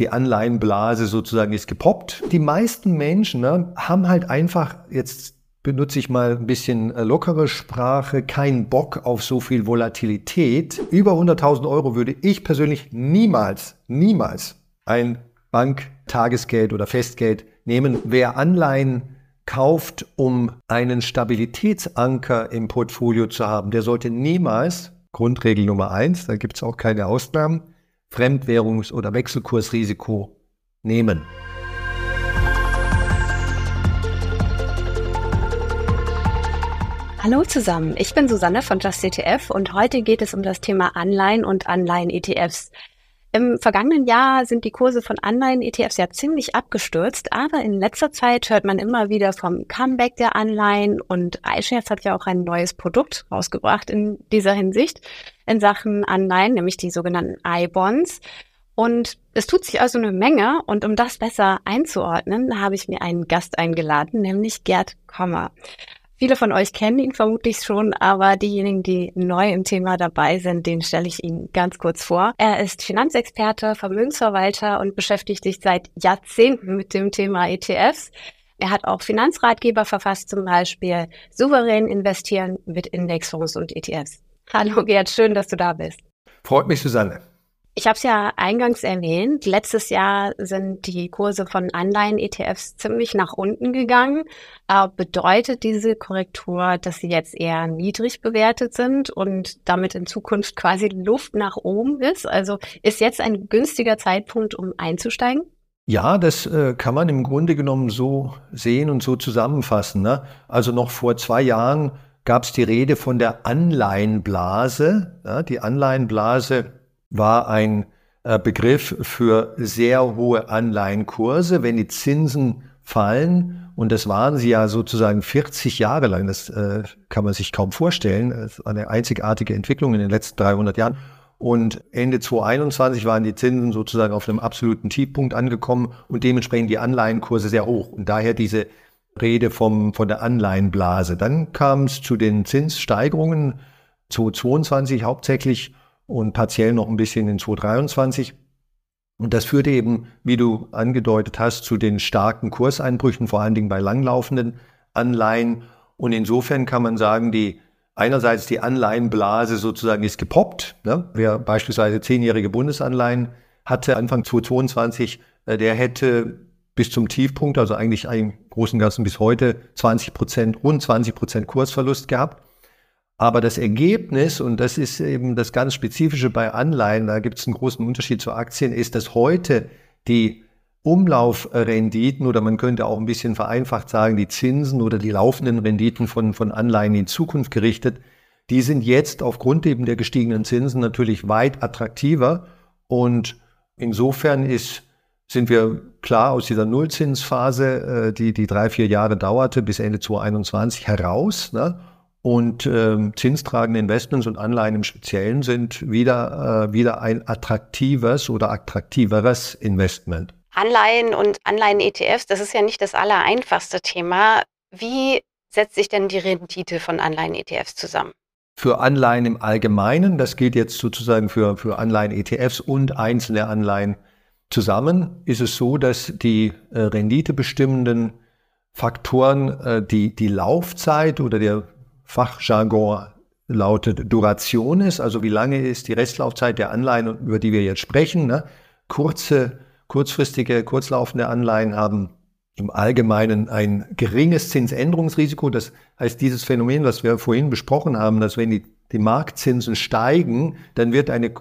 die Anleihenblase sozusagen ist gepoppt. Die meisten Menschen ne, haben halt einfach, jetzt benutze ich mal ein bisschen äh, lockere Sprache, keinen Bock auf so viel Volatilität. Über 100.000 Euro würde ich persönlich niemals, niemals ein Bank-Tagesgeld oder Festgeld nehmen. Wer Anleihen kauft, um einen Stabilitätsanker im Portfolio zu haben, der sollte niemals, Grundregel Nummer eins, da gibt es auch keine Ausnahmen, Fremdwährungs- oder Wechselkursrisiko nehmen. Hallo zusammen, ich bin Susanne von JustETF und heute geht es um das Thema Anleihen und Anleihen-ETFs. Im vergangenen Jahr sind die Kurse von Anleihen-ETFs ja ziemlich abgestürzt, aber in letzter Zeit hört man immer wieder vom Comeback der Anleihen und iShares hat ja auch ein neues Produkt rausgebracht in dieser Hinsicht in Sachen Anleihen, nämlich die sogenannten I-Bonds. Und es tut sich also eine Menge und um das besser einzuordnen, habe ich mir einen Gast eingeladen, nämlich Gerd Kommer. Viele von euch kennen ihn vermutlich schon, aber diejenigen, die neu im Thema dabei sind, den stelle ich Ihnen ganz kurz vor. Er ist Finanzexperte, Vermögensverwalter und beschäftigt sich seit Jahrzehnten mit dem Thema ETFs. Er hat auch Finanzratgeber verfasst, zum Beispiel Souverän investieren mit Indexfonds und ETFs. Hallo Gerd, schön, dass du da bist. Freut mich, Susanne. Ich habe es ja eingangs erwähnt. Letztes Jahr sind die Kurse von Anleihen-ETFs ziemlich nach unten gegangen. Äh, bedeutet diese Korrektur, dass sie jetzt eher niedrig bewertet sind und damit in Zukunft quasi Luft nach oben ist? Also ist jetzt ein günstiger Zeitpunkt, um einzusteigen? Ja, das äh, kann man im Grunde genommen so sehen und so zusammenfassen. Ne? Also noch vor zwei Jahren gab es die Rede von der Anleihenblase. Ja, die Anleihenblase war ein äh, Begriff für sehr hohe Anleihenkurse. Wenn die Zinsen fallen, und das waren sie ja sozusagen 40 Jahre lang, das äh, kann man sich kaum vorstellen, das ist eine einzigartige Entwicklung in den letzten 300 Jahren. Und Ende 2021 waren die Zinsen sozusagen auf einem absoluten Tiefpunkt angekommen und dementsprechend die Anleihenkurse sehr hoch. Und daher diese Rede vom, von der Anleihenblase. Dann kam es zu den Zinssteigerungen 2022 hauptsächlich und partiell noch ein bisschen in 2023. Und das führte eben, wie du angedeutet hast, zu den starken Kurseinbrüchen, vor allen Dingen bei langlaufenden Anleihen. Und insofern kann man sagen, die einerseits die Anleihenblase sozusagen ist gepoppt. Ne? Wer beispielsweise zehnjährige Bundesanleihen hatte Anfang 2022, äh, der hätte bis zum Tiefpunkt, also eigentlich im Großen und Ganzen bis heute 20 Prozent, rund 20 Prozent Kursverlust gehabt. Aber das Ergebnis, und das ist eben das ganz Spezifische bei Anleihen, da gibt es einen großen Unterschied zu Aktien, ist, dass heute die Umlaufrenditen oder man könnte auch ein bisschen vereinfacht sagen, die Zinsen oder die laufenden Renditen von, von Anleihen in Zukunft gerichtet, die sind jetzt aufgrund eben der gestiegenen Zinsen natürlich weit attraktiver. Und insofern ist, sind wir klar aus dieser Nullzinsphase, äh, die die drei, vier Jahre dauerte bis Ende 2021 heraus. Ne? Und äh, zinstragende Investments und Anleihen im Speziellen sind wieder, äh, wieder ein attraktives oder attraktiveres Investment. Anleihen und Anleihen-ETFs, das ist ja nicht das allereinfachste Thema. Wie setzt sich denn die Rendite von Anleihen-ETFs zusammen? Für Anleihen im Allgemeinen, das gilt jetzt sozusagen für, für Anleihen-ETFs und einzelne Anleihen zusammen, ist es so, dass die äh, renditebestimmenden Faktoren äh, die, die Laufzeit oder der Fachjargon lautet Duration ist, also wie lange ist die Restlaufzeit der Anleihen, über die wir jetzt sprechen. Ne? Kurze, kurzfristige, kurzlaufende Anleihen haben im Allgemeinen ein geringes Zinsänderungsrisiko. Das heißt, dieses Phänomen, was wir vorhin besprochen haben, dass wenn die, die Marktzinsen steigen, dann wird eine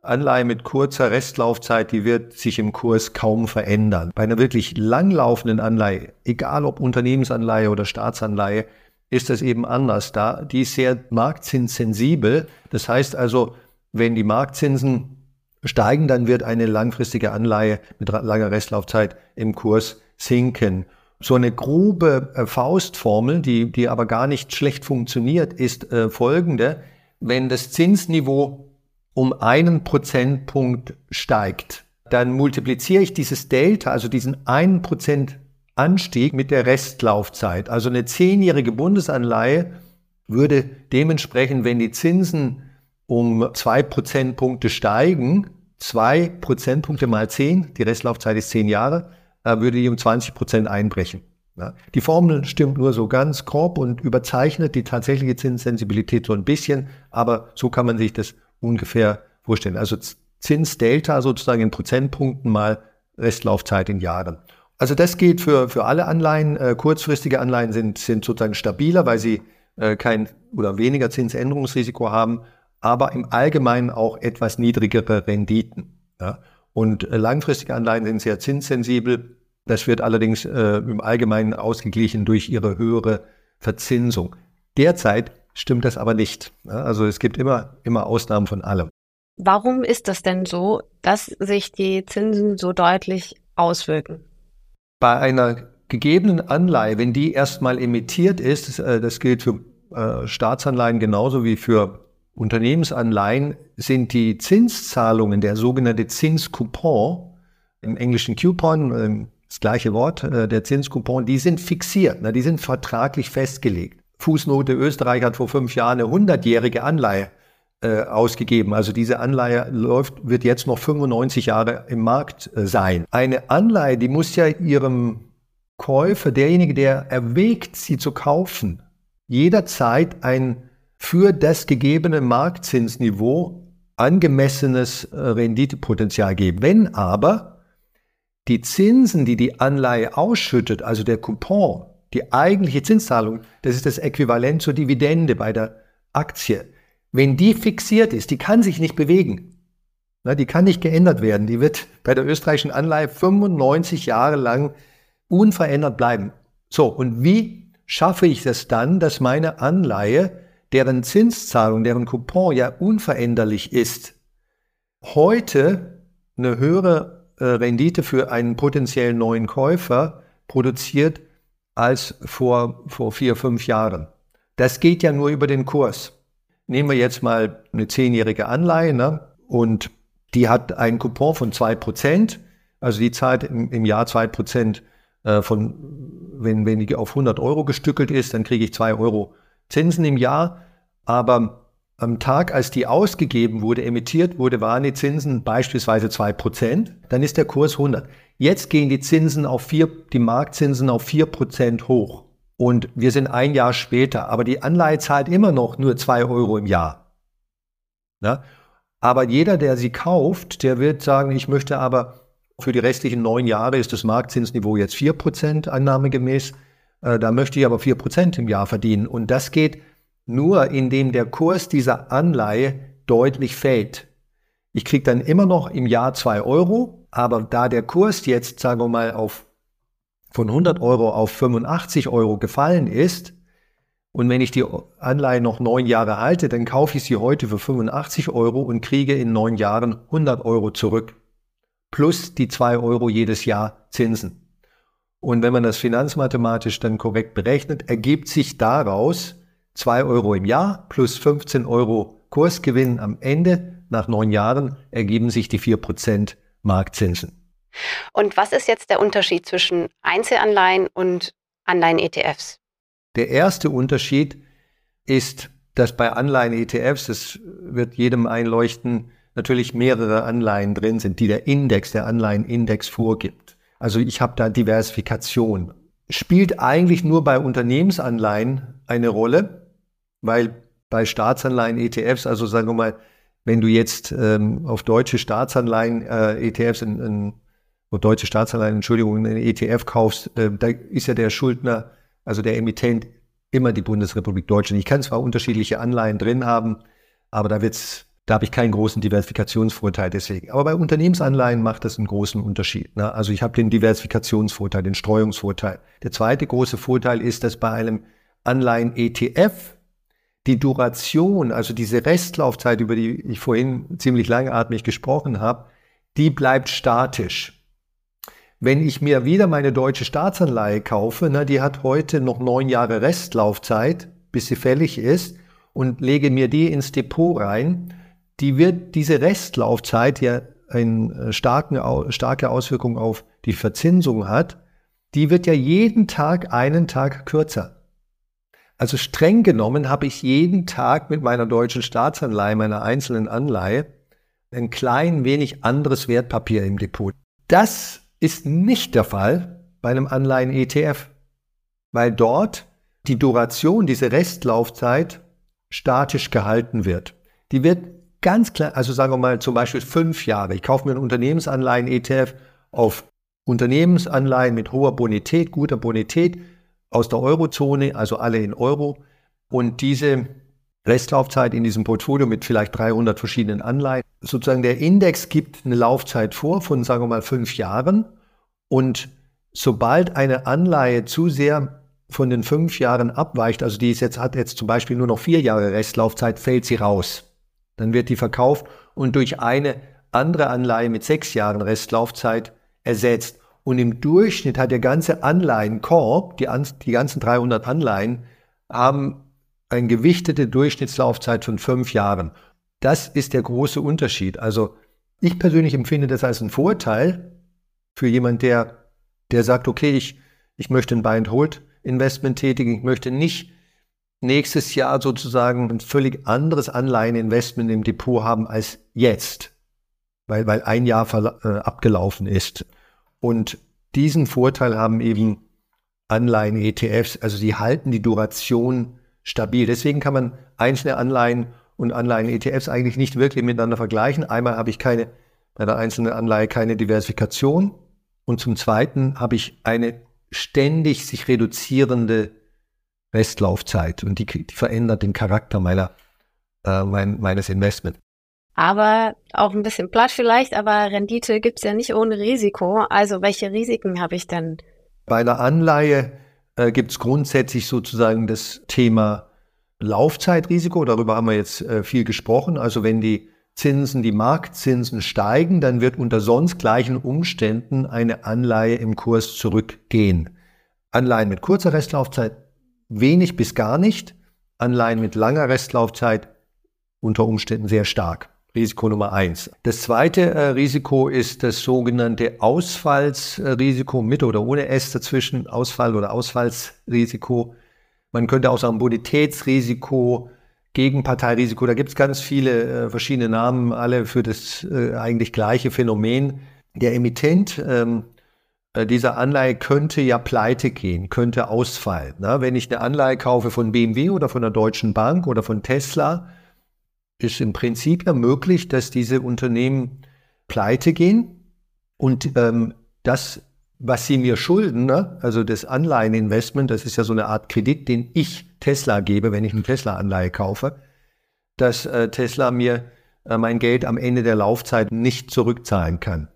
Anleihe mit kurzer Restlaufzeit, die wird sich im Kurs kaum verändern. Bei einer wirklich langlaufenden Anleihe, egal ob Unternehmensanleihe oder Staatsanleihe, ist das eben anders. Da, die ist sehr marktzinssensibel. Das heißt also, wenn die Marktzinsen steigen, dann wird eine langfristige Anleihe mit langer Restlaufzeit im Kurs sinken. So eine grobe äh, Faustformel, die, die aber gar nicht schlecht funktioniert, ist äh, folgende. Wenn das Zinsniveau um einen Prozentpunkt steigt, dann multipliziere ich dieses Delta, also diesen einen Prozent Anstieg mit der Restlaufzeit. Also eine zehnjährige Bundesanleihe würde dementsprechend, wenn die Zinsen um zwei Prozentpunkte steigen, zwei Prozentpunkte mal zehn, die Restlaufzeit ist zehn Jahre, äh, würde die um 20 Prozent einbrechen. Die Formel stimmt nur so ganz grob und überzeichnet die tatsächliche Zinssensibilität so ein bisschen, aber so kann man sich das ungefähr vorstellen. Also Zinsdelta sozusagen in Prozentpunkten mal Restlaufzeit in Jahren. Also das geht für, für alle Anleihen. Äh, kurzfristige Anleihen sind, sind sozusagen stabiler, weil sie äh, kein oder weniger Zinsänderungsrisiko haben, aber im Allgemeinen auch etwas niedrigere Renditen. Ja? Und äh, langfristige Anleihen sind sehr zinssensibel. Das wird allerdings im Allgemeinen ausgeglichen durch ihre höhere Verzinsung. Derzeit stimmt das aber nicht. Ja? Also es gibt immer, immer Ausnahmen von allem. Warum ist das denn so, dass sich die Zinsen so deutlich auswirken? Bei einer gegebenen Anleihe, wenn die erstmal emittiert ist, äh, das gilt für äh, Staatsanleihen genauso wie für Unternehmensanleihen, sind die Zinszahlungen, der sogenannte Zinscoupon, im englischen Coupon, ähm, das gleiche Wort, äh, der Zinscoupon, die sind fixiert, die sind vertraglich festgelegt. Fußnote Österreich hat vor fünf Jahren eine hundertjährige Anleihe äh, ausgegeben. Also diese Anleihe läuft, wird jetzt noch 95 Jahre im Markt äh, sein. Eine Anleihe, die muss ja ihrem Käufer, derjenige, der erwägt, sie zu kaufen, jederzeit ein für das gegebene Marktzinsniveau angemessenes äh, Renditepotenzial geben. Wenn aber die Zinsen, die die Anleihe ausschüttet, also der Coupon, die eigentliche Zinszahlung, das ist das Äquivalent zur Dividende bei der Aktie, wenn die fixiert ist, die kann sich nicht bewegen. Na, die kann nicht geändert werden. Die wird bei der österreichischen Anleihe 95 Jahre lang unverändert bleiben. So, und wie schaffe ich es dann, dass meine Anleihe, deren Zinszahlung, deren Coupon ja unveränderlich ist, heute eine höhere äh, Rendite für einen potenziellen neuen Käufer produziert als vor, vor vier, fünf Jahren. Das geht ja nur über den Kurs. Nehmen wir jetzt mal eine zehnjährige Anleihe ne? und die hat einen Coupon von zwei Prozent. Also die zahlt im, im Jahr zwei Prozent äh, von, wenn, wenn die auf 100 Euro gestückelt ist, dann kriege ich zwei Euro Zinsen im Jahr. Aber am Tag, als die ausgegeben wurde, emittiert wurde, waren die Zinsen beispielsweise zwei Prozent. Dann ist der Kurs 100. Jetzt gehen die Zinsen auf vier, die Marktzinsen auf vier Prozent hoch. Und wir sind ein Jahr später, aber die Anleihe zahlt immer noch nur zwei Euro im Jahr. Ja? Aber jeder, der sie kauft, der wird sagen, ich möchte aber für die restlichen neun Jahre ist das Marktzinsniveau jetzt vier Prozent annahmegemäß. Äh, da möchte ich aber vier Prozent im Jahr verdienen. Und das geht nur, indem der Kurs dieser Anleihe deutlich fällt. Ich kriege dann immer noch im Jahr zwei Euro, aber da der Kurs jetzt, sagen wir mal, auf von 100 Euro auf 85 Euro gefallen ist, und wenn ich die Anleihe noch neun Jahre halte, dann kaufe ich sie heute für 85 Euro und kriege in neun Jahren 100 Euro zurück. Plus die zwei Euro jedes Jahr Zinsen. Und wenn man das finanzmathematisch dann korrekt berechnet, ergibt sich daraus zwei Euro im Jahr plus 15 Euro Kursgewinn am Ende. Nach neun Jahren ergeben sich die vier Prozent Marktzinsen. Und was ist jetzt der Unterschied zwischen Einzelanleihen und Anleihen-ETFs? Der erste Unterschied ist, dass bei Anleihen-ETFs, das wird jedem einleuchten, natürlich mehrere Anleihen drin sind, die der Index, der Anleihenindex vorgibt. Also ich habe da Diversifikation. Spielt eigentlich nur bei Unternehmensanleihen eine Rolle, weil bei Staatsanleihen, ETFs, also sagen wir mal, wenn du jetzt ähm, auf deutsche Staatsanleihen, äh, ETFs in, in deutsche Staatsanleihen, Entschuldigung, einen ETF kaufst, äh, da ist ja der Schuldner, also der Emittent, immer die Bundesrepublik Deutschland. Ich kann zwar unterschiedliche Anleihen drin haben, aber da wird's, da habe ich keinen großen Diversifikationsvorteil deswegen. Aber bei Unternehmensanleihen macht das einen großen Unterschied. Ne? Also ich habe den Diversifikationsvorteil, den Streuungsvorteil. Der zweite große Vorteil ist, dass bei einem Anleihen-ETF die Duration, also diese Restlaufzeit, über die ich vorhin ziemlich langatmig gesprochen habe, die bleibt statisch. Wenn ich mir wieder meine deutsche Staatsanleihe kaufe, na, die hat heute noch neun Jahre Restlaufzeit, bis sie fällig ist, und lege mir die ins Depot rein, die wird diese Restlaufzeit ja eine äh, starke, starke Auswirkung auf die Verzinsung hat, die wird ja jeden Tag einen Tag kürzer. Also streng genommen habe ich jeden Tag mit meiner deutschen Staatsanleihe, meiner einzelnen Anleihe, ein klein wenig anderes Wertpapier im Depot. Das ist nicht der Fall bei einem Anleihen-ETF, weil dort die Duration, diese Restlaufzeit statisch gehalten wird. Die wird ganz klar, also sagen wir mal zum Beispiel fünf Jahre. Ich kaufe mir einen Unternehmensanleihen-ETF auf Unternehmensanleihen mit hoher Bonität, guter Bonität aus der Eurozone, also alle in Euro. Und diese Restlaufzeit in diesem Portfolio mit vielleicht 300 verschiedenen Anleihen. Sozusagen der Index gibt eine Laufzeit vor von, sagen wir mal, fünf Jahren. Und sobald eine Anleihe zu sehr von den fünf Jahren abweicht, also die ist jetzt, hat jetzt zum Beispiel nur noch vier Jahre Restlaufzeit, fällt sie raus. Dann wird die verkauft und durch eine andere Anleihe mit sechs Jahren Restlaufzeit ersetzt. Und im Durchschnitt hat der ganze Anleihenkorb, die, die ganzen 300 Anleihen, haben eine gewichtete Durchschnittslaufzeit von fünf Jahren. Das ist der große Unterschied. Also ich persönlich empfinde das als einen Vorteil für jemand, der, der sagt, okay, ich, ich möchte ein Buy-and-Hold-Investment tätigen, ich möchte nicht nächstes Jahr sozusagen ein völlig anderes Anleiheninvestment im Depot haben als jetzt, weil, weil ein Jahr äh, abgelaufen ist. Und diesen Vorteil haben eben Anleihen-ETFs, also sie halten die Duration stabil. Deswegen kann man einzelne Anleihen und Anleihen-ETFs eigentlich nicht wirklich miteinander vergleichen. Einmal habe ich keine, bei der einzelnen Anleihe keine Diversifikation und zum Zweiten habe ich eine ständig sich reduzierende Restlaufzeit und die, die verändert den Charakter meiner, äh, mein, meines Investments. Aber auch ein bisschen platt vielleicht, aber Rendite gibt's ja nicht ohne Risiko. Also welche Risiken habe ich denn? Bei einer Anleihe äh, gibt es grundsätzlich sozusagen das Thema Laufzeitrisiko. Darüber haben wir jetzt äh, viel gesprochen. Also wenn die Zinsen, die Marktzinsen steigen, dann wird unter sonst gleichen Umständen eine Anleihe im Kurs zurückgehen. Anleihen mit kurzer Restlaufzeit wenig bis gar nicht. Anleihen mit langer Restlaufzeit unter Umständen sehr stark. Risiko Nummer eins. Das zweite äh, Risiko ist das sogenannte Ausfallsrisiko mit oder ohne S dazwischen, Ausfall oder Ausfallsrisiko. Man könnte auch sagen Bonitätsrisiko, Gegenparteirisiko. Da gibt es ganz viele äh, verschiedene Namen, alle für das äh, eigentlich gleiche Phänomen. Der Emittent ähm, äh, dieser Anleihe könnte ja pleite gehen, könnte ausfallen. Na, wenn ich eine Anleihe kaufe von BMW oder von der Deutschen Bank oder von Tesla, ist im Prinzip ja möglich, dass diese Unternehmen pleite gehen und ähm, das, was sie mir schulden, ne, also das Anleiheninvestment, das ist ja so eine Art Kredit, den ich Tesla gebe, wenn ich eine Tesla-Anleihe kaufe, dass äh, Tesla mir äh, mein Geld am Ende der Laufzeit nicht zurückzahlen kann.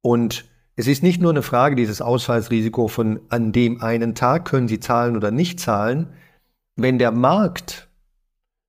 Und es ist nicht nur eine Frage dieses Ausfallsrisiko von an dem einen Tag können Sie zahlen oder nicht zahlen. Wenn der Markt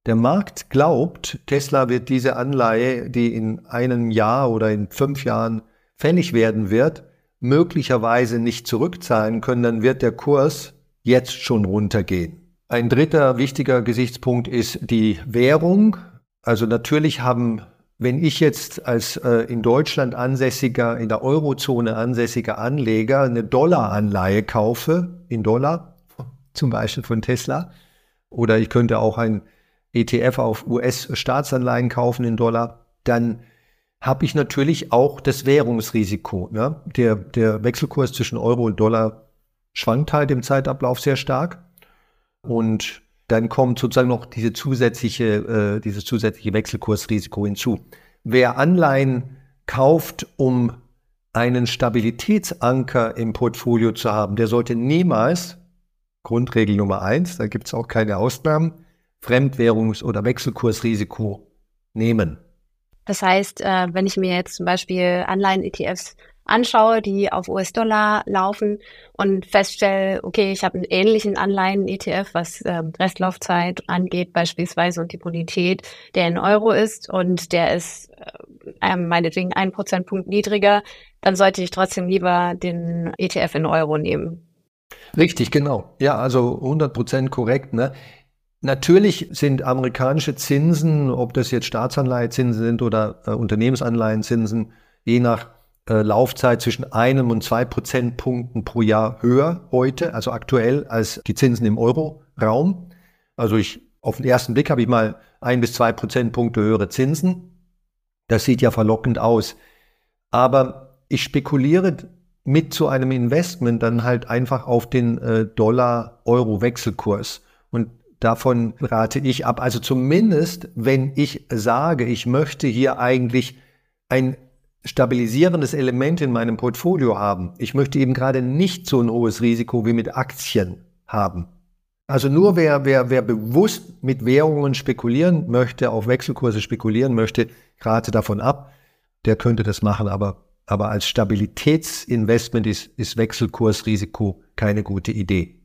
der Markt glaubt, Tesla wird diese Anleihe, die in einem Jahr oder in fünf Jahren fällig werden wird, möglicherweise nicht zurückzahlen können, dann wird der Kurs jetzt schon runtergehen. Ein dritter wichtiger Gesichtspunkt ist die Währung. Also natürlich haben, wenn ich jetzt als äh, in Deutschland ansässiger, in der Eurozone ansässiger Anleger eine Dollaranleihe kaufe, in Dollar, zum Beispiel von Tesla, oder ich könnte auch ein ETF auf US-Staatsanleihen kaufen in Dollar, dann habe ich natürlich auch das Währungsrisiko. Ne? Der, der Wechselkurs zwischen Euro und Dollar schwankt halt im Zeitablauf sehr stark. Und dann kommt sozusagen noch diese zusätzliche, äh, dieses zusätzliche Wechselkursrisiko hinzu. Wer Anleihen kauft, um einen Stabilitätsanker im Portfolio zu haben, der sollte niemals, Grundregel Nummer eins, da gibt es auch keine Ausnahmen, Fremdwährungs- oder Wechselkursrisiko nehmen. Das heißt, äh, wenn ich mir jetzt zum Beispiel Anleihen-ETFs anschaue, die auf US-Dollar laufen und feststelle, okay, ich habe einen ähnlichen Anleihen-ETF, was äh, Restlaufzeit angeht beispielsweise und die Bonität, der in Euro ist und der ist äh, meinetwegen ein Prozentpunkt niedriger, dann sollte ich trotzdem lieber den ETF in Euro nehmen. Richtig, genau. Ja, also 100 Prozent korrekt. Ne? Natürlich sind amerikanische Zinsen, ob das jetzt Staatsanleihezinsen sind oder äh, Unternehmensanleihenzinsen, je nach äh, Laufzeit zwischen einem und zwei Prozentpunkten pro Jahr höher heute, also aktuell, als die Zinsen im Euro-Raum. Also ich, auf den ersten Blick habe ich mal ein bis zwei Prozentpunkte höhere Zinsen. Das sieht ja verlockend aus. Aber ich spekuliere mit zu einem Investment dann halt einfach auf den äh, Dollar-Euro-Wechselkurs. Und davon rate ich ab. Also zumindest, wenn ich sage, ich möchte hier eigentlich ein stabilisierendes Element in meinem Portfolio haben. Ich möchte eben gerade nicht so ein hohes Risiko wie mit Aktien haben. Also nur wer, wer, wer bewusst mit Währungen spekulieren möchte, auf Wechselkurse spekulieren möchte, rate davon ab. Der könnte das machen, aber, aber als Stabilitätsinvestment ist, ist Wechselkursrisiko keine gute Idee.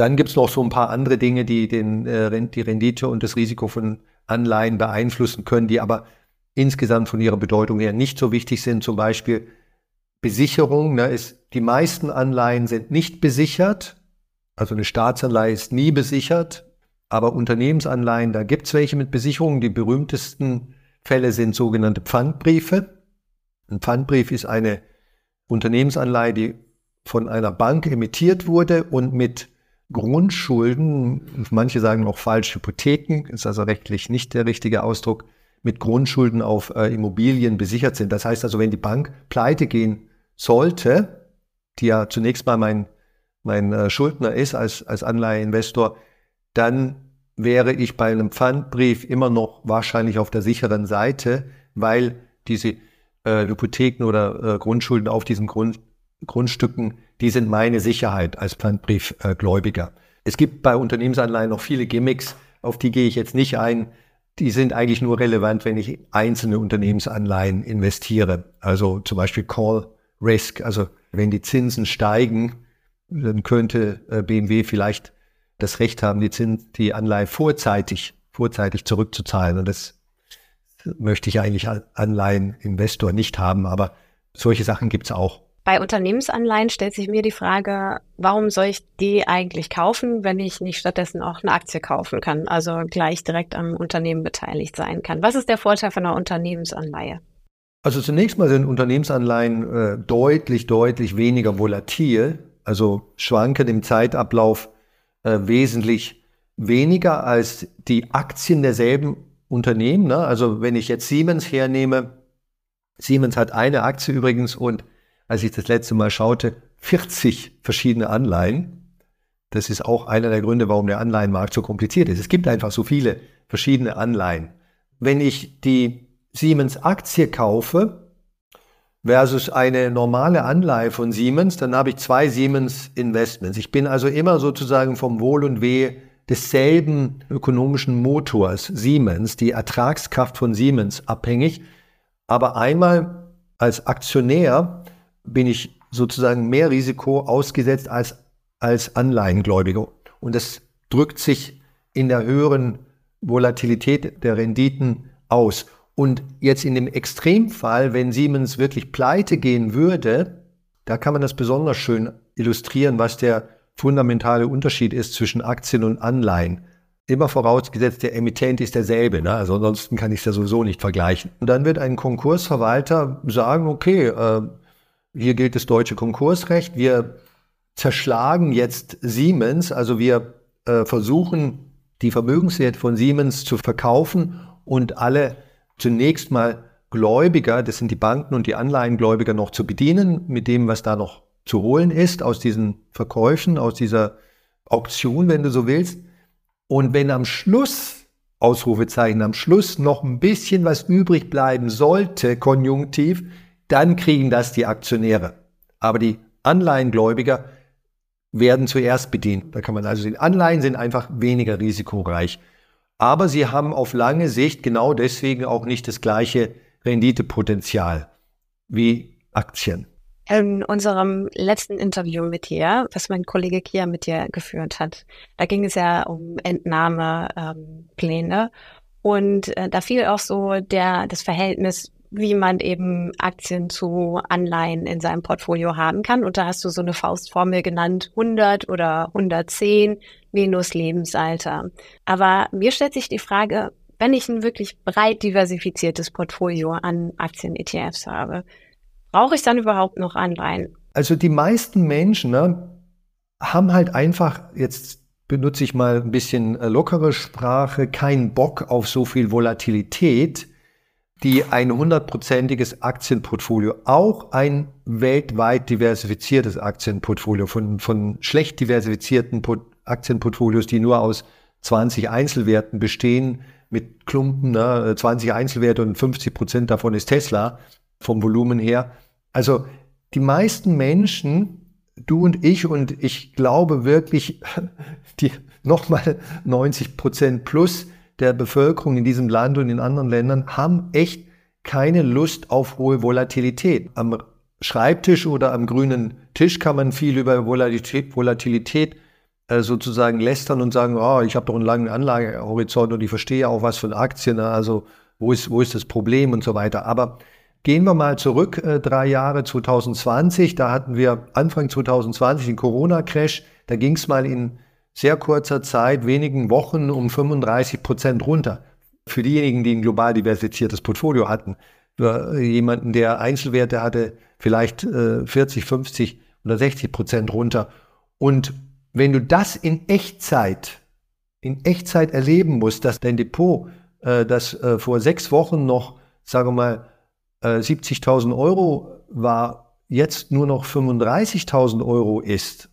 Dann gibt's noch so ein paar andere Dinge, die den, äh, die Rendite und das Risiko von Anleihen beeinflussen können, die aber insgesamt von ihrer Bedeutung her nicht so wichtig sind. Zum Beispiel Besicherung. Ne, ist, die meisten Anleihen sind nicht besichert. Also eine Staatsanleihe ist nie besichert. Aber Unternehmensanleihen, da gibt es welche mit Besicherung. Die berühmtesten Fälle sind sogenannte Pfandbriefe. Ein Pfandbrief ist eine Unternehmensanleihe, die von einer Bank emittiert wurde und mit Grundschulden, manche sagen auch falsch Hypotheken, ist also rechtlich nicht der richtige Ausdruck, mit Grundschulden auf äh, Immobilien besichert sind. Das heißt also, wenn die Bank pleite gehen sollte, die ja zunächst mal mein, mein äh, Schuldner ist als, als Anleiheinvestor, dann wäre ich bei einem Pfandbrief immer noch wahrscheinlich auf der sicheren Seite, weil diese äh, Hypotheken oder äh, Grundschulden auf diesen Grund, Grundstücken, die sind meine Sicherheit als Pfandbriefgläubiger. Es gibt bei Unternehmensanleihen noch viele Gimmicks, auf die gehe ich jetzt nicht ein die sind eigentlich nur relevant, wenn ich einzelne Unternehmensanleihen investiere. Also zum Beispiel Call Risk. Also wenn die Zinsen steigen, dann könnte äh, BMW vielleicht das Recht haben, die, Zins, die Anleihe vorzeitig, vorzeitig zurückzuzahlen. Und das möchte ich eigentlich als Anleiheninvestor nicht haben. Aber solche Sachen gibt es auch. Bei Unternehmensanleihen stellt sich mir die Frage, warum soll ich die eigentlich kaufen, wenn ich nicht stattdessen auch eine Aktie kaufen kann, also gleich direkt am Unternehmen beteiligt sein kann? Was ist der Vorteil von einer Unternehmensanleihe? Also zunächst mal sind Unternehmensanleihen äh, deutlich, deutlich weniger volatil, also schwanken im Zeitablauf äh, wesentlich weniger als die Aktien derselben Unternehmen. Ne? Also wenn ich jetzt Siemens hernehme, Siemens hat eine Aktie übrigens und als ich das letzte Mal schaute, 40 verschiedene Anleihen. Das ist auch einer der Gründe, warum der Anleihenmarkt so kompliziert ist. Es gibt einfach so viele verschiedene Anleihen. Wenn ich die Siemens Aktie kaufe versus eine normale Anleihe von Siemens, dann habe ich zwei Siemens Investments. Ich bin also immer sozusagen vom Wohl und Weh desselben ökonomischen Motors Siemens, die Ertragskraft von Siemens abhängig. Aber einmal als Aktionär bin ich sozusagen mehr Risiko ausgesetzt als, als Anleihengläubiger. Und das drückt sich in der höheren Volatilität der Renditen aus. Und jetzt in dem Extremfall, wenn Siemens wirklich pleite gehen würde, da kann man das besonders schön illustrieren, was der fundamentale Unterschied ist zwischen Aktien und Anleihen. Immer vorausgesetzt, der Emittent ist derselbe. Ne? Also ansonsten kann ich es ja sowieso nicht vergleichen. Und dann wird ein Konkursverwalter sagen, okay, äh, hier gilt das deutsche Konkursrecht. Wir zerschlagen jetzt Siemens, also wir äh, versuchen, die Vermögenswerte von Siemens zu verkaufen und alle zunächst mal Gläubiger, das sind die Banken und die Anleihengläubiger, noch zu bedienen mit dem, was da noch zu holen ist aus diesen Verkäufen, aus dieser Auktion, wenn du so willst. Und wenn am Schluss, Ausrufezeichen, am Schluss noch ein bisschen was übrig bleiben sollte, konjunktiv, dann kriegen das die Aktionäre. Aber die Anleihengläubiger werden zuerst bedient. Da kann man also sehen, Anleihen sind einfach weniger risikoreich. Aber sie haben auf lange Sicht genau deswegen auch nicht das gleiche Renditepotenzial wie Aktien. In unserem letzten Interview mit dir, was mein Kollege Kia mit dir geführt hat, da ging es ja um Entnahmepläne. Ähm, und äh, da fiel auch so der, das Verhältnis wie man eben Aktien zu Anleihen in seinem Portfolio haben kann. Und da hast du so eine Faustformel genannt, 100 oder 110 minus Lebensalter. Aber mir stellt sich die Frage, wenn ich ein wirklich breit diversifiziertes Portfolio an Aktien-ETFs habe, brauche ich dann überhaupt noch Anleihen? Also die meisten Menschen ne, haben halt einfach, jetzt benutze ich mal ein bisschen lockere Sprache, keinen Bock auf so viel Volatilität die ein hundertprozentiges Aktienportfolio, auch ein weltweit diversifiziertes Aktienportfolio von, von schlecht diversifizierten Aktienportfolios, die nur aus 20 Einzelwerten bestehen, mit Klumpen, ne, 20 Einzelwerte und 50 Prozent davon ist Tesla vom Volumen her. Also die meisten Menschen, du und ich und ich glaube wirklich, die nochmal 90 Prozent plus der Bevölkerung in diesem Land und in anderen Ländern haben echt keine Lust auf hohe Volatilität. Am Schreibtisch oder am grünen Tisch kann man viel über Volatilität, Volatilität äh, sozusagen lästern und sagen, oh, ich habe doch einen langen Anlagehorizont und ich verstehe auch was von Aktien, ne? also wo ist, wo ist das Problem und so weiter. Aber gehen wir mal zurück, äh, drei Jahre 2020, da hatten wir Anfang 2020 den Corona-Crash, da ging es mal in sehr kurzer Zeit, wenigen Wochen um 35 Prozent runter. Für diejenigen, die ein global diversifiziertes Portfolio hatten. Für jemanden, der Einzelwerte hatte, vielleicht äh, 40, 50 oder 60 Prozent runter. Und wenn du das in Echtzeit, in Echtzeit erleben musst, dass dein Depot, äh, das äh, vor sechs Wochen noch, sagen wir mal, äh, 70.000 Euro war, jetzt nur noch 35.000 Euro ist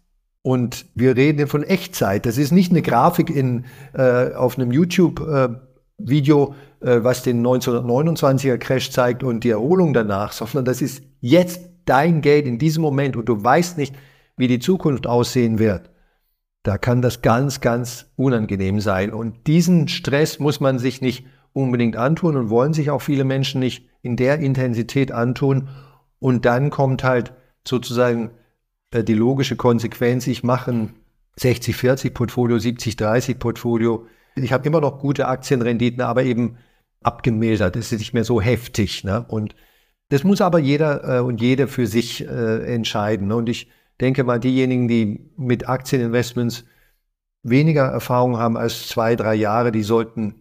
und wir reden von Echtzeit. Das ist nicht eine Grafik in, äh, auf einem YouTube-Video, äh, äh, was den 1929er Crash zeigt und die Erholung danach, sondern das ist jetzt dein Geld in diesem Moment und du weißt nicht, wie die Zukunft aussehen wird. Da kann das ganz, ganz unangenehm sein. Und diesen Stress muss man sich nicht unbedingt antun und wollen sich auch viele Menschen nicht in der Intensität antun. Und dann kommt halt sozusagen die logische Konsequenz, ich mache ein 60-40 Portfolio, 70-30 Portfolio. Ich habe immer noch gute Aktienrenditen, aber eben abgemildert. Das ist nicht mehr so heftig. Ne? Und das muss aber jeder äh, und jede für sich äh, entscheiden. Ne? Und ich denke mal, diejenigen, die mit Aktieninvestments weniger Erfahrung haben als zwei, drei Jahre, die sollten,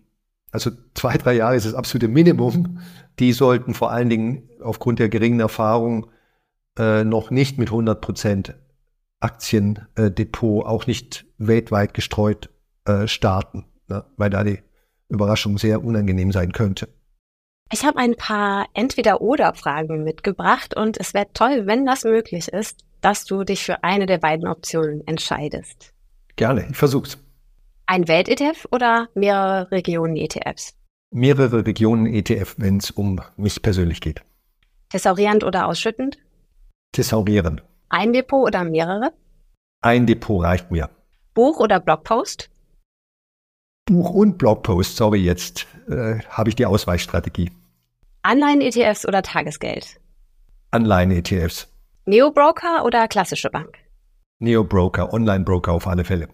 also zwei, drei Jahre ist das absolute Minimum, die sollten vor allen Dingen aufgrund der geringen Erfahrung äh, noch nicht mit 100 Prozent Aktiendepot, auch nicht weltweit gestreut äh, starten, ne? weil da die Überraschung sehr unangenehm sein könnte. Ich habe ein paar Entweder-Oder-Fragen mitgebracht und es wäre toll, wenn das möglich ist, dass du dich für eine der beiden Optionen entscheidest. Gerne, ich versuch's. Ein Welt-ETF oder mehrere Regionen-ETFs? Mehrere Regionen-ETF, wenn es um mich persönlich geht. Thesaurierend oder ausschüttend? Thesaurieren. Ein Depot oder mehrere? Ein Depot reicht mir. Buch oder Blogpost? Buch und Blogpost, sorry, jetzt äh, habe ich die Ausweichstrategie. Anleihen-ETFs oder Tagesgeld? Anleihen-ETFs. Neo-Broker oder klassische Bank? Neo-Broker, Online-Broker auf alle Fälle.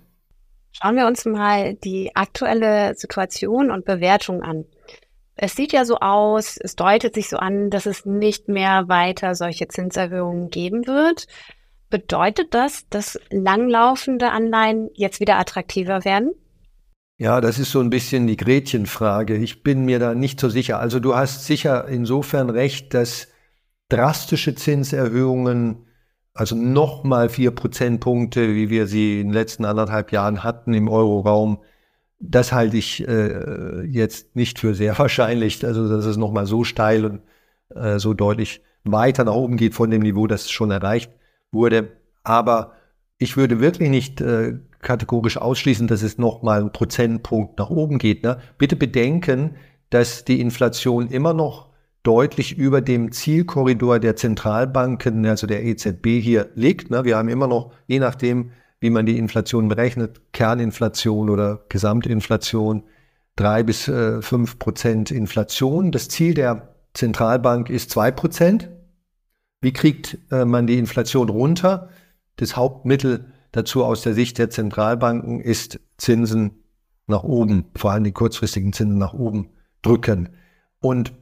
Schauen wir uns mal die aktuelle Situation und Bewertung an. Es sieht ja so aus, es deutet sich so an, dass es nicht mehr weiter solche Zinserhöhungen geben wird. Bedeutet das, dass langlaufende Anleihen jetzt wieder attraktiver werden? Ja, das ist so ein bisschen die Gretchenfrage. Ich bin mir da nicht so sicher. Also du hast sicher insofern recht, dass drastische Zinserhöhungen, also nochmal vier Prozentpunkte, wie wir sie in den letzten anderthalb Jahren hatten im Euroraum, das halte ich äh, jetzt nicht für sehr wahrscheinlich, also dass es nochmal so steil und äh, so deutlich weiter nach oben geht von dem Niveau, das schon erreicht wurde. Aber ich würde wirklich nicht äh, kategorisch ausschließen, dass es nochmal einen Prozentpunkt nach oben geht. Ne? Bitte bedenken, dass die Inflation immer noch deutlich über dem Zielkorridor der Zentralbanken, also der EZB hier liegt. Ne? Wir haben immer noch, je nachdem, wie man die Inflation berechnet, Kerninflation oder Gesamtinflation, drei bis äh, fünf Prozent Inflation. Das Ziel der Zentralbank ist zwei Prozent. Wie kriegt äh, man die Inflation runter? Das Hauptmittel dazu aus der Sicht der Zentralbanken ist Zinsen nach oben, vor allem die kurzfristigen Zinsen nach oben drücken. Und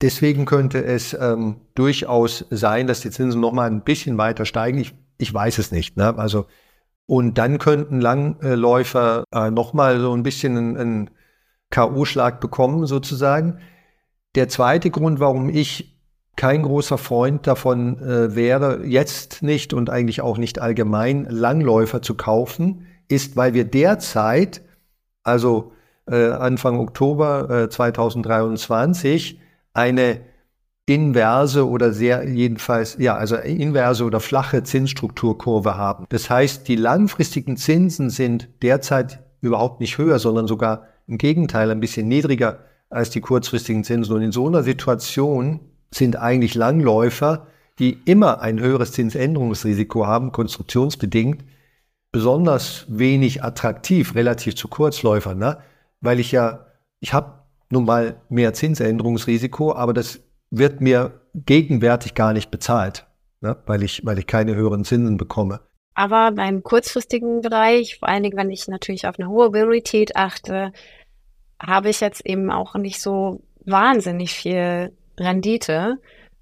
deswegen könnte es ähm, durchaus sein, dass die Zinsen noch mal ein bisschen weiter steigen. Ich, ich weiß es nicht. Ne? Also und dann könnten Langläufer äh, nochmal so ein bisschen einen, einen K.O.-Schlag bekommen, sozusagen. Der zweite Grund, warum ich kein großer Freund davon äh, wäre, jetzt nicht und eigentlich auch nicht allgemein Langläufer zu kaufen, ist, weil wir derzeit, also äh, Anfang Oktober äh, 2023, eine inverse oder sehr jedenfalls, ja, also inverse oder flache Zinsstrukturkurve haben. Das heißt, die langfristigen Zinsen sind derzeit überhaupt nicht höher, sondern sogar im Gegenteil ein bisschen niedriger als die kurzfristigen Zinsen. Und in so einer Situation sind eigentlich Langläufer, die immer ein höheres Zinsänderungsrisiko haben, konstruktionsbedingt, besonders wenig attraktiv relativ zu Kurzläufern, ne? weil ich ja, ich habe nun mal mehr Zinsänderungsrisiko, aber das wird mir gegenwärtig gar nicht bezahlt, ne? weil, ich, weil ich keine höheren Zinsen bekomme. Aber beim kurzfristigen Bereich, vor allen Dingen, wenn ich natürlich auf eine hohe Priorität achte, habe ich jetzt eben auch nicht so wahnsinnig viel Rendite.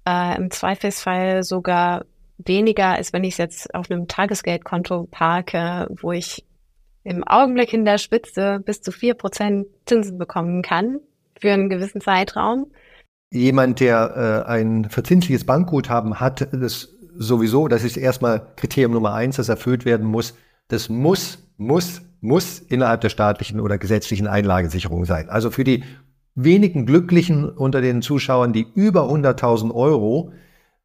Äh, Im Zweifelsfall sogar weniger, als wenn ich es jetzt auf einem Tagesgeldkonto parke, wo ich im Augenblick in der Spitze bis zu vier Prozent Zinsen bekommen kann für einen gewissen Zeitraum. Jemand, der äh, ein verzinsliches Bankguthaben hat, das sowieso, das ist erstmal Kriterium Nummer eins, das erfüllt werden muss. Das muss, muss, muss innerhalb der staatlichen oder gesetzlichen Einlagensicherung sein. Also für die wenigen Glücklichen unter den Zuschauern, die über 100.000 Euro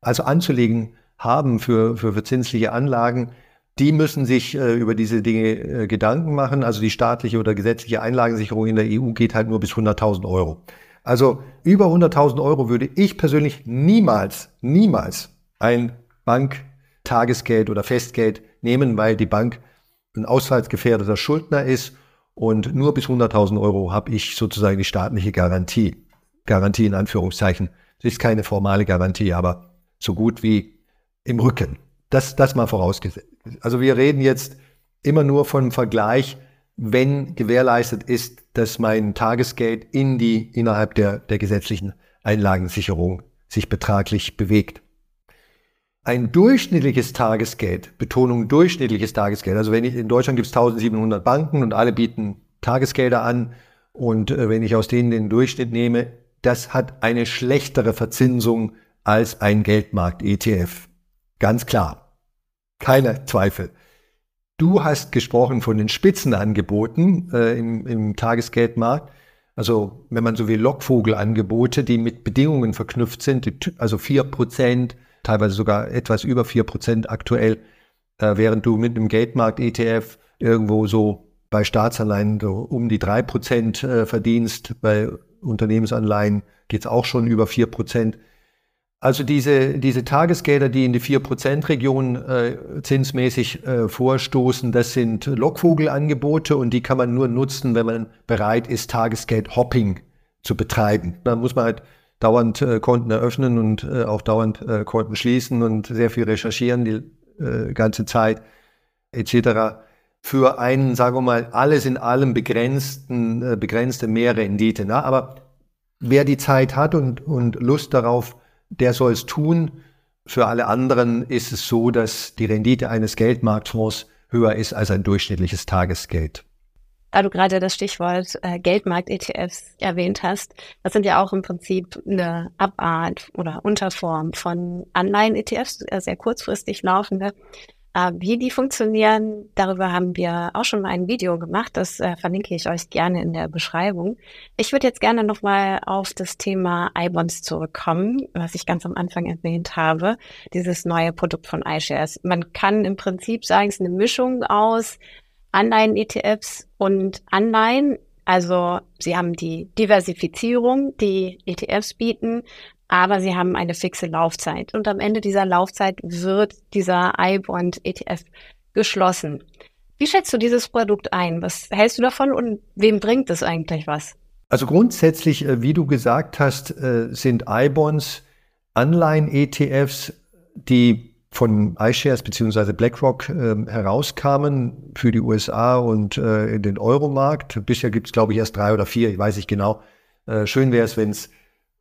also anzulegen haben für, für verzinsliche Anlagen, die müssen sich äh, über diese Dinge äh, Gedanken machen. Also die staatliche oder gesetzliche Einlagensicherung in der EU geht halt nur bis 100.000 Euro. Also über 100.000 Euro würde ich persönlich niemals, niemals ein Banktagesgeld oder Festgeld nehmen, weil die Bank ein ausfallsgefährdeter Schuldner ist und nur bis 100.000 Euro habe ich sozusagen die staatliche Garantie. Garantie in Anführungszeichen. Das ist keine formale Garantie, aber so gut wie im Rücken. Das, das mal vorausgesetzt. Also wir reden jetzt immer nur von Vergleich, wenn gewährleistet ist, dass mein Tagesgeld in die, innerhalb der, der gesetzlichen Einlagensicherung sich betraglich bewegt. Ein durchschnittliches Tagesgeld, Betonung durchschnittliches Tagesgeld, also wenn ich, in Deutschland gibt es 1700 Banken und alle bieten Tagesgelder an und äh, wenn ich aus denen den Durchschnitt nehme, das hat eine schlechtere Verzinsung als ein Geldmarkt-ETF. Ganz klar. Keine Zweifel. Du hast gesprochen von den Spitzenangeboten äh, im, im Tagesgeldmarkt. Also wenn man so will, Lockvogelangebote, die mit Bedingungen verknüpft sind, also vier Prozent, teilweise sogar etwas über vier Prozent aktuell, äh, während du mit einem Geldmarkt-ETF irgendwo so bei Staatsanleihen so um die drei Prozent äh, verdienst. Bei Unternehmensanleihen geht es auch schon über vier Prozent. Also diese, diese Tagesgelder, die in die 4%-Region äh, zinsmäßig äh, vorstoßen, das sind Lockvogelangebote und die kann man nur nutzen, wenn man bereit ist, Tagesgeld-Hopping zu betreiben. Da muss man halt dauernd äh, Konten eröffnen und äh, auch dauernd äh, Konten schließen und sehr viel recherchieren die äh, ganze Zeit etc. Für einen, sagen wir mal, alles in allem begrenzten, äh, begrenzte Mehrrendite. Ne? Aber wer die Zeit hat und, und Lust darauf, der soll es tun. Für alle anderen ist es so, dass die Rendite eines Geldmarktfonds höher ist als ein durchschnittliches Tagesgeld da du gerade das Stichwort äh, Geldmarkt-ETFs erwähnt hast, das sind ja auch im Prinzip eine Abart oder Unterform von Anleihen-ETFs, sehr kurzfristig laufende. Äh, wie die funktionieren, darüber haben wir auch schon mal ein Video gemacht, das äh, verlinke ich euch gerne in der Beschreibung. Ich würde jetzt gerne nochmal auf das Thema iBonds zurückkommen, was ich ganz am Anfang erwähnt habe, dieses neue Produkt von iShares. Man kann im Prinzip sagen, es ist eine Mischung aus Anleihen-ETFs und Anleihen. Also sie haben die Diversifizierung, die ETFs bieten, aber sie haben eine fixe Laufzeit. Und am Ende dieser Laufzeit wird dieser iBond-ETF geschlossen. Wie schätzt du dieses Produkt ein? Was hältst du davon und wem bringt es eigentlich was? Also grundsätzlich, äh, wie du gesagt hast, äh, sind iBonds Anleihen-ETFs, die von iShares beziehungsweise BlackRock äh, herauskamen für die USA und äh, in den Euromarkt. Bisher gibt es, glaube ich, erst drei oder vier, ich weiß nicht genau. Schön wäre es, wenn es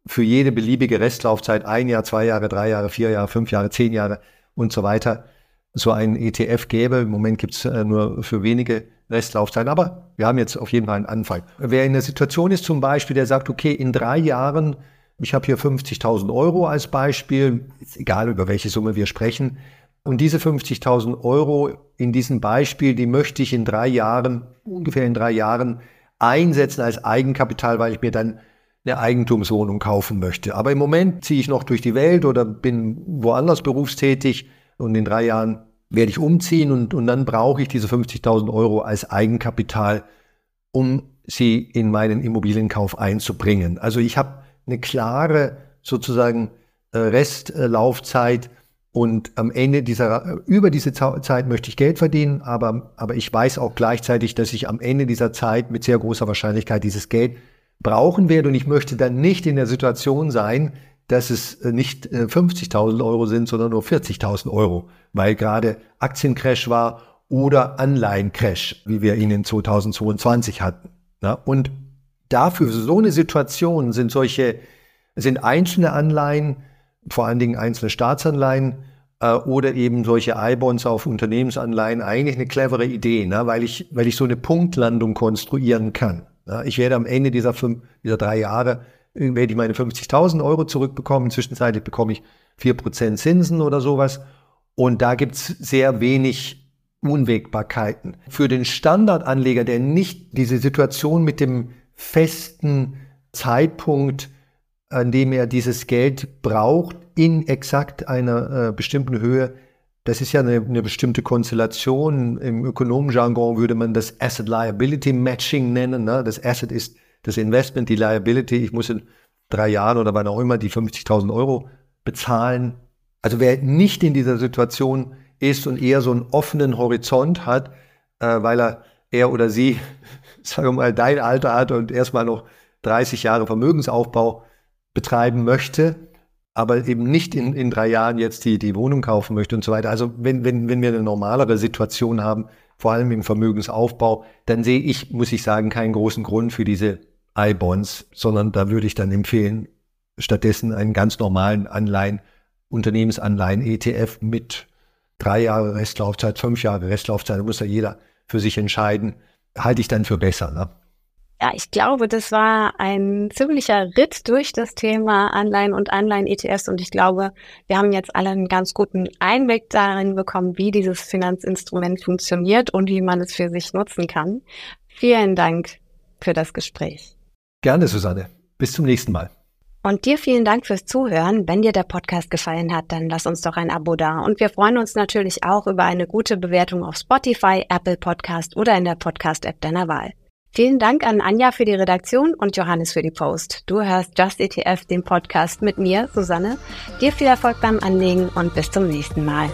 für jede beliebige Restlaufzeit ein Jahr, zwei Jahre, drei Jahre, vier Jahre, fünf Jahre, zehn Jahre und so weiter so einen ETF gäbe. Im Moment gibt es äh, nur für wenige Restlaufzeiten, aber wir haben jetzt auf jeden Fall einen Anfang. Wer in der Situation ist zum Beispiel, der sagt, okay, in drei Jahren ich habe hier 50.000 Euro als Beispiel, ist egal über welche Summe wir sprechen. Und diese 50.000 Euro in diesem Beispiel, die möchte ich in drei Jahren, ungefähr in drei Jahren einsetzen als Eigenkapital, weil ich mir dann eine Eigentumswohnung kaufen möchte. Aber im Moment ziehe ich noch durch die Welt oder bin woanders berufstätig und in drei Jahren werde ich umziehen und, und dann brauche ich diese 50.000 Euro als Eigenkapital, um sie in meinen Immobilienkauf einzubringen. Also ich habe eine klare sozusagen äh, Restlaufzeit und am Ende dieser, über diese Zeit möchte ich Geld verdienen, aber, aber ich weiß auch gleichzeitig, dass ich am Ende dieser Zeit mit sehr großer Wahrscheinlichkeit dieses Geld brauchen werde und ich möchte dann nicht in der Situation sein, dass es äh, nicht 50.000 äh, Euro sind, sondern nur 40.000 Euro, weil gerade Aktiencrash war oder Anleihencrash, wie wir ihn in 2022 hatten. Und dafür, für so eine Situation sind solche, sind einzelne Anleihen, vor allen Dingen einzelne Staatsanleihen äh, oder eben solche I-Bonds auf Unternehmensanleihen eigentlich eine clevere Idee, ne? weil, ich, weil ich so eine Punktlandung konstruieren kann. Ne? Ich werde am Ende dieser, fünf, dieser drei Jahre werde ich meine 50.000 Euro zurückbekommen. Zwischenzeitlich bekomme ich 4% Zinsen oder sowas. Und da gibt es sehr wenig Unwägbarkeiten. Für den Standardanleger, der nicht diese Situation mit dem festen Zeitpunkt, an dem er dieses Geld braucht, in exakt einer äh, bestimmten Höhe, das ist ja eine, eine bestimmte Konstellation. Im Ökonomenjargon würde man das Asset Liability Matching nennen. Ne? Das Asset ist das Investment, die Liability, ich muss in drei Jahren oder wann auch immer die 50.000 Euro bezahlen. Also wer nicht in dieser Situation ist und eher so einen offenen Horizont hat, äh, weil er, er oder sie, sagen wir mal, dein Alter hat und erstmal noch 30 Jahre Vermögensaufbau betreiben möchte, aber eben nicht in, in drei Jahren jetzt die, die Wohnung kaufen möchte und so weiter. Also wenn, wenn, wenn wir eine normalere Situation haben, vor allem im Vermögensaufbau, dann sehe ich, muss ich sagen, keinen großen Grund für diese I-Bonds, sondern da würde ich dann empfehlen, stattdessen einen ganz normalen Anleihen, Unternehmensanleihen, ETF mit drei Jahre Restlaufzeit, fünf Jahre Restlaufzeit, da muss ja jeder für sich entscheiden, halte ich dann für besser. Ne? Ja, ich glaube, das war ein ziemlicher Ritt durch das Thema Anleihen und Anleihen-ETFs und ich glaube, wir haben jetzt alle einen ganz guten Einblick darin bekommen, wie dieses Finanzinstrument funktioniert und wie man es für sich nutzen kann. Vielen Dank für das Gespräch. Gerne, Susanne. Bis zum nächsten Mal. Und dir vielen Dank fürs Zuhören. Wenn dir der Podcast gefallen hat, dann lass uns doch ein Abo da. Und wir freuen uns natürlich auch über eine gute Bewertung auf Spotify, Apple Podcast oder in der Podcast-App deiner Wahl. Vielen Dank an Anja für die Redaktion und Johannes für die Post. Du hörst Just ETF, den Podcast mit mir, Susanne. Dir viel Erfolg beim Anlegen und bis zum nächsten Mal.